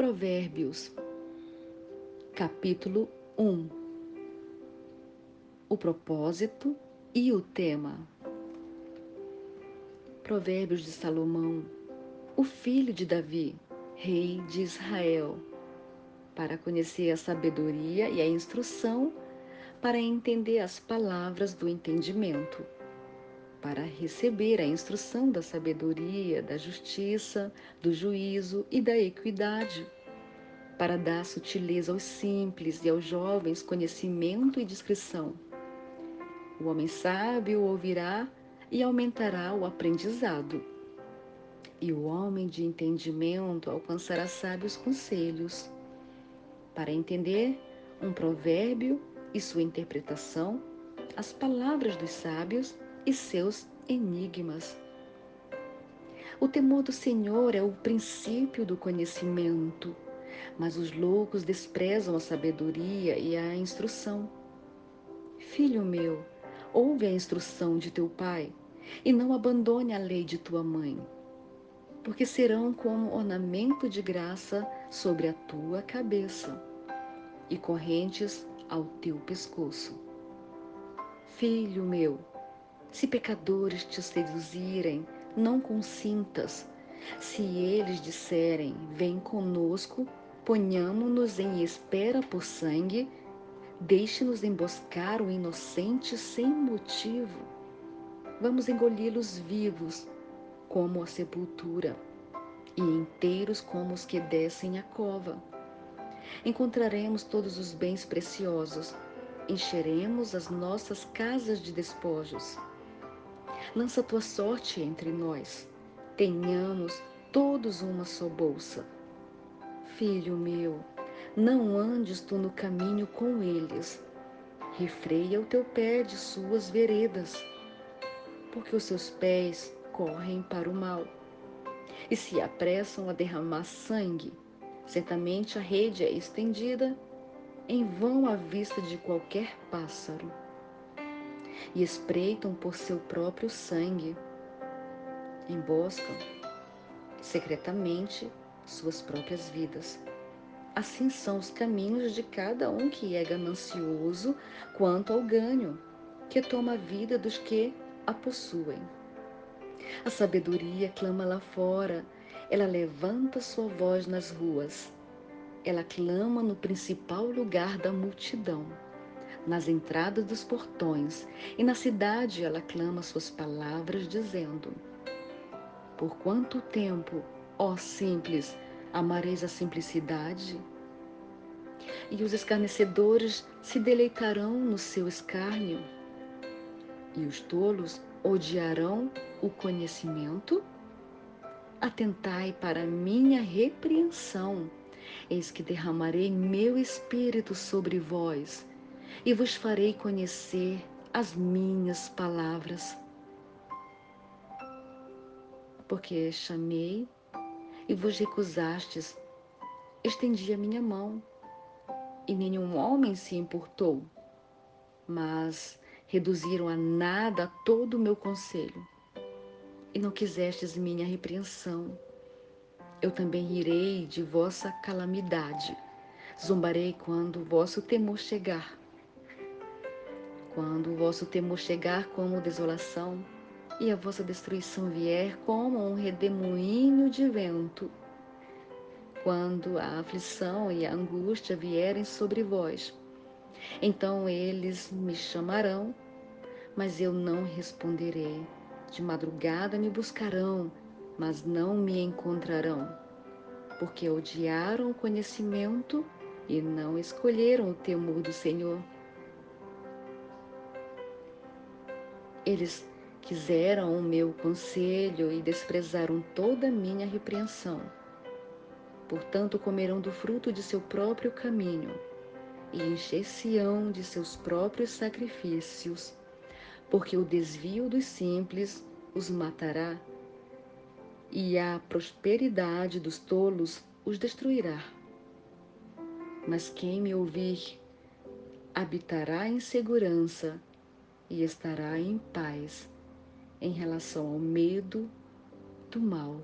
Provérbios, capítulo 1 O propósito e o tema. Provérbios de Salomão, o filho de Davi, rei de Israel, para conhecer a sabedoria e a instrução, para entender as palavras do entendimento, para receber a instrução da sabedoria, da justiça, do juízo e da equidade, para dar sutileza aos simples e aos jovens conhecimento e discrição. O homem sábio ouvirá e aumentará o aprendizado. E o homem de entendimento alcançará sábios conselhos. Para entender um provérbio e sua interpretação, as palavras dos sábios e seus enigmas. O temor do Senhor é o princípio do conhecimento, mas os loucos desprezam a sabedoria e a instrução. Filho meu, ouve a instrução de teu pai e não abandone a lei de tua mãe, porque serão como ornamento de graça sobre a tua cabeça e correntes ao teu pescoço. Filho meu, se pecadores te seduzirem, não consintas. Se eles disserem, vem conosco, ponhamo-nos em espera por sangue, deixe-nos emboscar o inocente sem motivo. Vamos engoli-los vivos, como a sepultura, e inteiros como os que descem a cova. Encontraremos todos os bens preciosos, encheremos as nossas casas de despojos. Lança tua sorte entre nós, tenhamos todos uma só bolsa. Filho meu, não andes tu no caminho com eles, refreia o teu pé de suas veredas, porque os seus pés correm para o mal e se apressam a derramar sangue. Certamente a rede é estendida em vão à vista de qualquer pássaro, e espreitam por seu próprio sangue, emboscam secretamente suas próprias vidas. Assim são os caminhos de cada um que é ganancioso quanto ao ganho, que toma a vida dos que a possuem. A sabedoria clama lá fora, ela levanta sua voz nas ruas. Ela clama no principal lugar da multidão, nas entradas dos portões, e na cidade ela clama suas palavras, dizendo: Por quanto tempo, ó simples, amareis a simplicidade? E os escarnecedores se deleitarão no seu escárnio, e os tolos odiarão o conhecimento? Atentai para minha repreensão. Eis que derramarei meu espírito sobre vós e vos farei conhecer as minhas palavras. Porque chamei e vos recusastes, estendi a minha mão e nenhum homem se importou, mas reduziram a nada todo o meu conselho e não quisestes minha repreensão. Eu também irei de vossa calamidade, zombarei quando vosso temor chegar. Quando o vosso temor chegar como desolação, e a vossa destruição vier como um redemoinho de vento, quando a aflição e a angústia vierem sobre vós, então eles me chamarão, mas eu não responderei. De madrugada me buscarão, mas não me encontrarão, porque odiaram o conhecimento e não escolheram o temor do Senhor. Eles quiseram o meu conselho e desprezaram toda a minha repreensão. Portanto, comerão do fruto de seu próprio caminho e encher-se-ão de seus próprios sacrifícios porque o desvio dos simples os matará e a prosperidade dos tolos os destruirá. Mas quem me ouvir habitará em segurança e estará em paz em relação ao medo do mal.